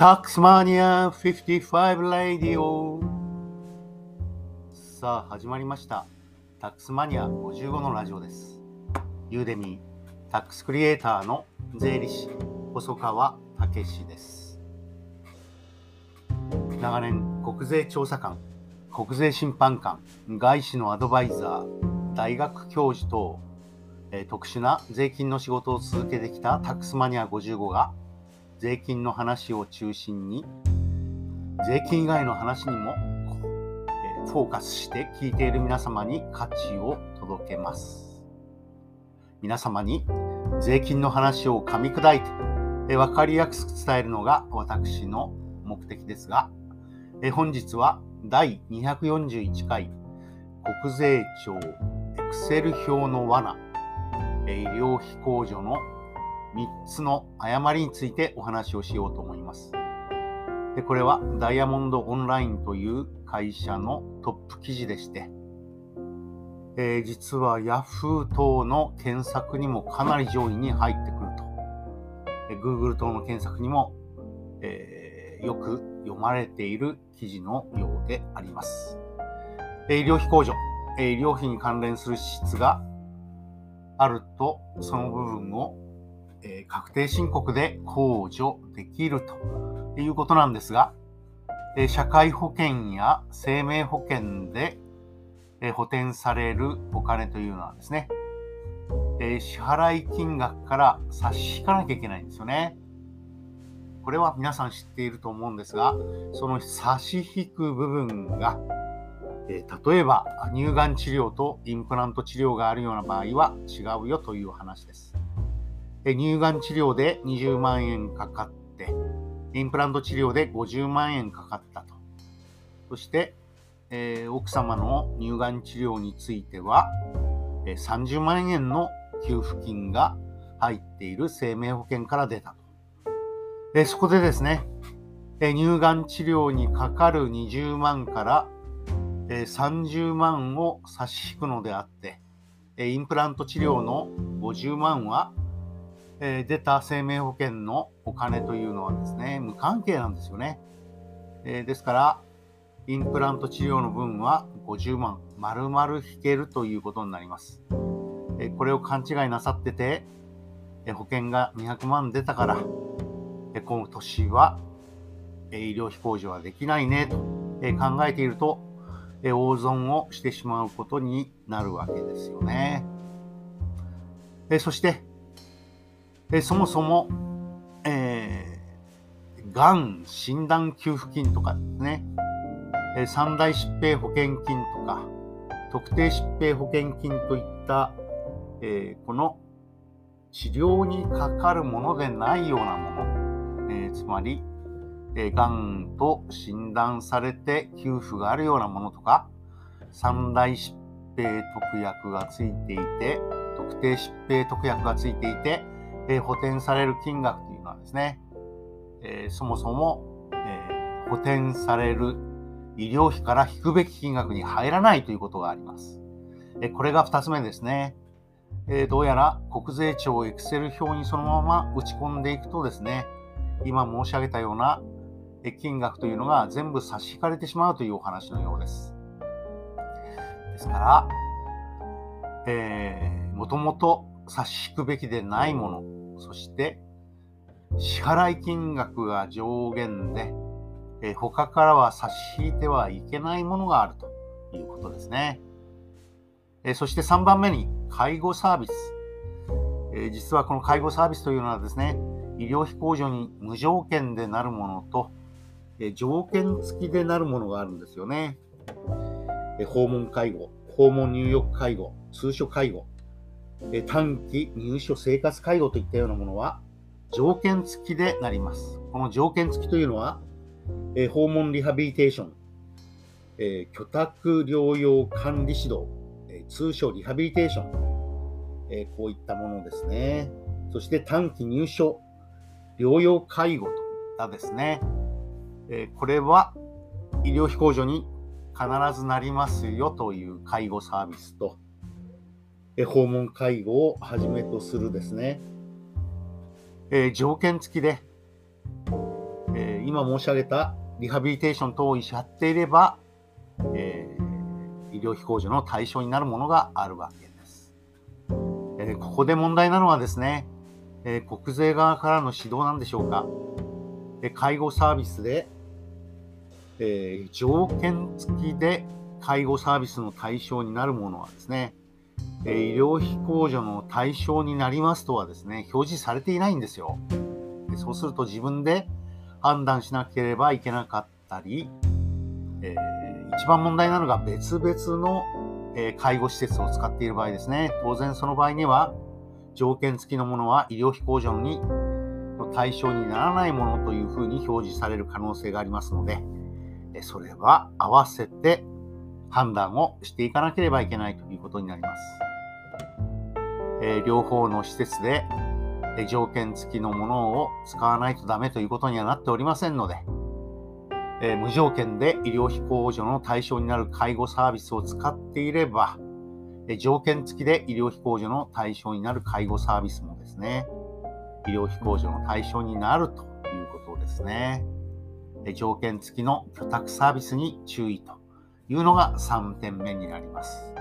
タックスマニア55レディオさあ始まりました。タックスマニア55のラジオです。ユーデミータックスクリエイターの税理士細川武史です。長年国税調査官国税審判官外資のアドバイザー大学教授等特殊な税金の仕事を続けてきたタックスマニア55が税金の話を中心に税金以外の話にもフォーカスして聞いている皆様に価値を届けます。皆様に税金の話を噛み砕いて分かりやすく伝えるのが私の目的ですが、本日は第241回国税庁エクセル表の罠医療費控除の3つの誤りについてお話をしようと思います。でこれはダイヤモンドオンラインという会社のトップ記事でして、えー、実は Yahoo 等の検索にもかなり上位に入ってくると。え Google 等の検索にも、えー、よく読まれている記事のようであります。え医療費控除、え医療費に関連する支出があると、その部分をえー、確定申告で控除できるということなんですが、えー、社会保険や生命保険で、えー、補填されるお金というのはですね、え支払い金額から差し引かなきゃいけないんですよね。これは皆さん知っていると思うんですが、その差し引く部分が、え例えば乳がん治療とインプラント治療があるような場合は違うよという話です。乳がん治療で20万円かかって、インプラント治療で50万円かかったと。そして、えー、奥様の乳がん治療については、えー、30万円の給付金が入っている生命保険から出たと。えー、そこでですね、え乳がん治療にかかる20万から、え30万を差し引くのであって、えインプラント治療の50万はえ、出た生命保険のお金というのはですね、無関係なんですよね。え、ですから、インプラント治療の分は50万、丸々引けるということになります。え、これを勘違いなさってて、え保険が200万出たから、え今年は、え医療費控除はできないねと、え考えていると、え大損をしてしまうことになるわけですよね。えそして、えそもそも、えー、がん診断給付金とかですね、え三大疾病保険金とか、特定疾病保険金といった、えー、この治療にかかるものでないようなもの、えー、つまり、えー、がんと診断されて給付があるようなものとか、三大疾病特約がついていて、特定疾病特約がついていて、え、補填される金額というのはですね、え、そもそも、え、補填される医療費から引くべき金額に入らないということがあります。えこれが2つ目ですね。えどうやら国税庁エクセル表にそのまま打ち込んでいくとですね、今申し上げたような金額というのが全部差し引かれてしまうというお話のようです。ですから、えー、もともと差し引くべきでないもの、そして支払い金額が上限で、え他からは差し引いてはいけないものがあるということですね。えそして3番目に介護サービス、え実はこの介護サービスというのはですね、医療費控除に無条件でなるものと、え条件付きでなるものがあるんですよね。え訪問介護、訪問入浴介護、通所介護、短期入所生活介護といったようなものは条件付きでなります。この条件付きというのは、え訪問リハビリテーション、え居宅療養管理指導、え通称リハビリテーション、えこういったものですね。そして短期入所療養介護といったですね、えこれは医療費控除に必ずなりますよという介護サービスと、訪問介護をはじめとするですね、えー、条件付きで、えー、今申し上げたリハビリテーション等をやっていれば、えー、医療費控除の対象になるものがあるわけです。え、ここで問題なのはですね、え、国税側からの指導なんでしょうか。え介護サービスで、え条件付きで介護サービスの対象になるものはですね、え医療費控除の対象になりますとはですね、表示されていないんですよ。でそうすると自分で判断しなければいけなかったり、えー、一番問題なのが別々の、えー、介護施設を使っている場合ですね。当然その場合には、条件付きのものは医療費控除にの対象にならないものというふうに表示される可能性がありますので、それは合わせて判断をしていかなければいけないということになります。え、両方の施設でえ条件付きのものを使わないとダメということにはなっておりませんので、え、無条件で医療費控除の対象になる介護サービスを使っていれば、え、条件付きで医療費控除の対象になる介護サービスもですね、医療費控除の対象になるということですね。え、条件付きの居宅サービスに注意というのが3点目になります。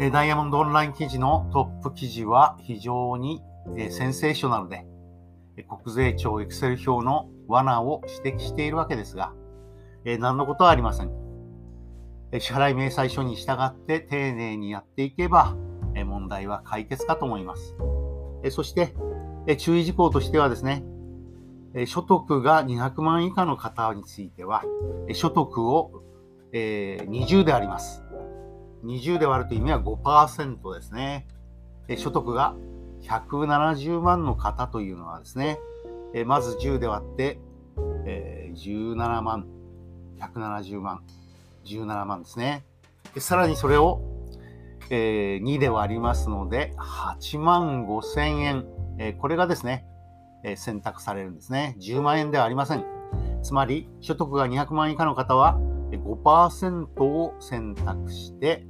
ダイヤモンドオンライン記事のトップ記事は非常にえセンセーショナルで、国税庁エクセル表の罠を指摘しているわけですが、え何のことはありません。支払い明細書に従って丁寧にやっていけば、え問題は解決かと思います。えそして、え注意事項としてはですね、え所得が200万以下の方については、所得を、え20であります。20で割るという意味は5%ですね。え所得が170万の方というのはですね、えまず10で割って、えー、17万、170万、17万ですね。でさらにそれを、えー、2で割りますので、8万5千円、え、これがですね、え選択されるんですね。10万円ではありません。つまり、所得が200万以下の方は5%を選択して、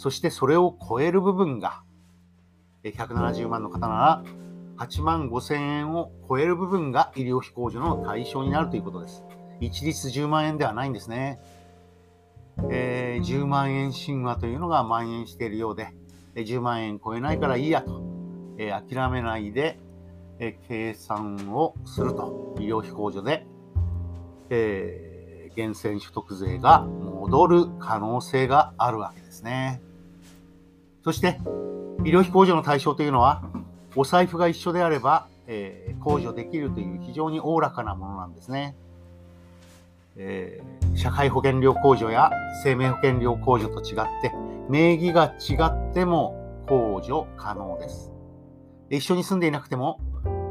そしてそれを超える部分が170万の方なら、8万5千円を超える部分が医療費控除の対象になるということです。一律10万円ではないんですね。えー、10万円神話というのが蔓延しているようで、10万円超えないからいいやと、えー、諦めないで、えー、計算をすると、医療費控除で、え、源泉所得税が戻る可能性があるわけですね。そして、医療費控除の対象というのは、お財布が一緒であれば、えー、控除できるという非常におおらかなものなんですね。えー、社会保険料控除や生命保険料控除と違って、名義が違っても控除可能です。一緒に住んでいなくても、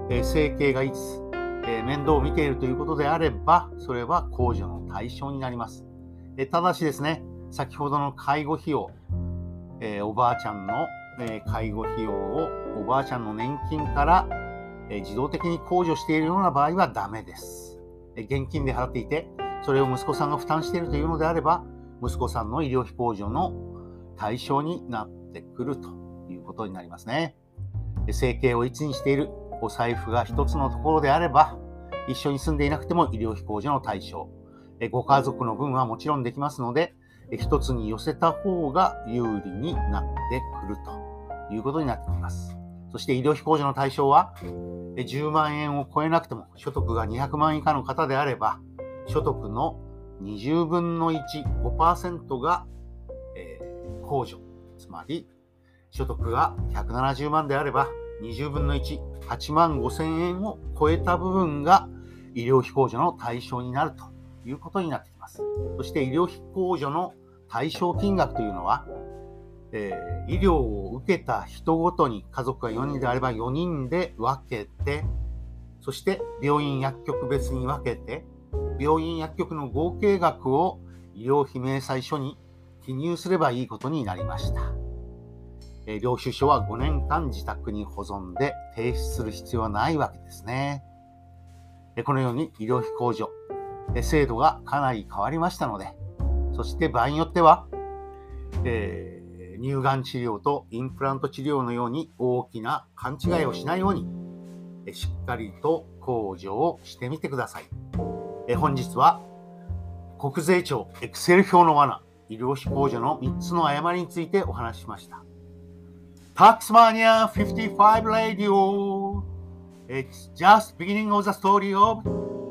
えー、生計がいつ、えー、面倒を見ているということであれば、それは控除の対象になります。えただしですね、先ほどの介護費用、えおばあちゃんのえ介護費用をおばあちゃんの年金から、え自動的に控除しているような場合はダメです。え現金で払っていて、それを息子さんが負担しているというのであれば、息子さんの医療費控除の対象になってくるということになりますね。生計を一にしているお財布が一つのところであれば、一緒に住んでいなくても医療費控除の対象。ご家族の分はもちろんできますので、一つに寄せた方が有利になってくるということになってきます。そして医療費控除の対象は、10万円を超えなくても所得が200万以下の方であれば、所得の20分の1、5%が、えー、控除。つまり、所得が170万であれば、20分の1、8万5千円を超えた部分が医療費控除の対象になるということになってきます。そして医療費控除の対象金額というのは、えー、医療を受けた人ごとに家族が4人であれば4人で分けて、そして病院薬局別に分けて、病院薬局の合計額を医療費明細書に記入すればいいことになりました。えー、領収書は5年間自宅に保存で提出する必要はないわけですね。えこのように医療費控除、え制度がかなり変わりましたので、そして場合によっては、えー乳がん治療とインプラント治療のように大きな勘違いをしないように、えしっかりと控除をしてみてください。え本日は国税庁エクセル表の罠医療費控除の3つの誤りについてお話ししました。Taxmania 55 Radio It's just beginning of the story of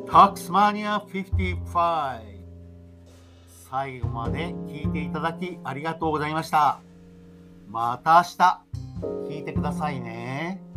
Taxmania 55最後まで聞いていただきありがとうございました。また明日聞いてくださいね。